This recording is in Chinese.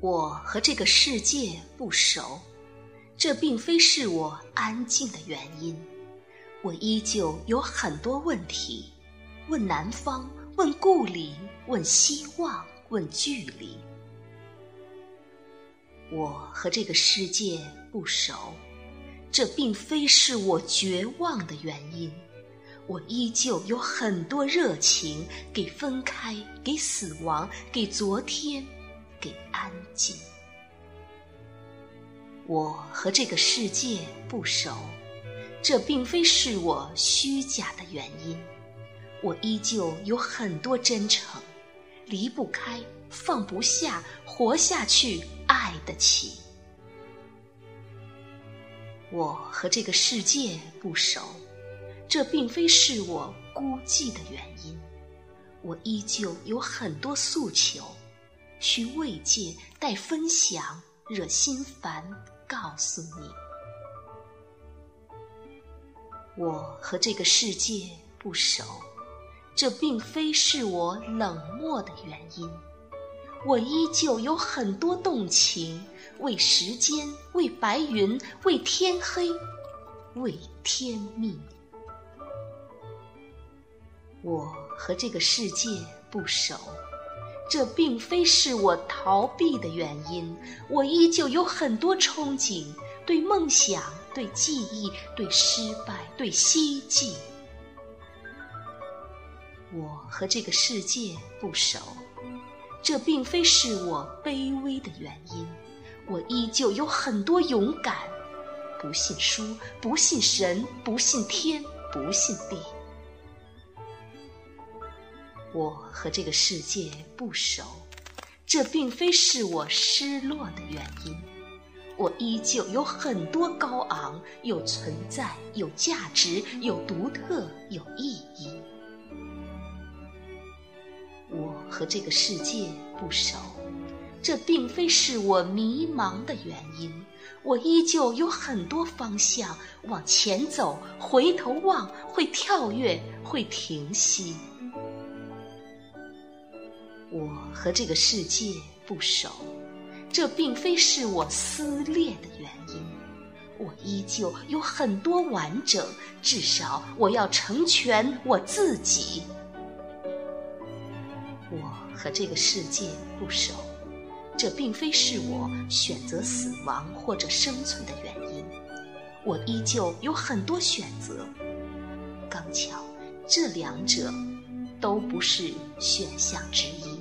我和这个世界不熟，这并非是我安静的原因。我依旧有很多问题，问南方，问故里，问希望，问距离。我和这个世界不熟，这并非是我绝望的原因。我依旧有很多热情，给分开，给死亡，给昨天，给安静。我和这个世界不熟，这并非是我虚假的原因。我依旧有很多真诚，离不开，放不下，活下去，爱得起。我和这个世界不熟。这并非是我孤寂的原因，我依旧有很多诉求，需慰藉，待分享，惹心烦，告诉你，我和这个世界不熟，这并非是我冷漠的原因，我依旧有很多动情，为时间，为白云，为天黑，为天命。我和这个世界不熟，这并非是我逃避的原因。我依旧有很多憧憬，对梦想，对记忆，对失败，对希冀。我和这个世界不熟，这并非是我卑微的原因。我依旧有很多勇敢，不信书，不信神，不信天，不信地。我和这个世界不熟，这并非是我失落的原因。我依旧有很多高昂，有存在，有价值，有独特，有意义。我和这个世界不熟，这并非是我迷茫的原因。我依旧有很多方向，往前走，回头望，会跳跃，会停息。我和这个世界不熟，这并非是我撕裂的原因。我依旧有很多完整，至少我要成全我自己。我和这个世界不熟，这并非是我选择死亡或者生存的原因。我依旧有很多选择，刚巧这两者都不是选项之一。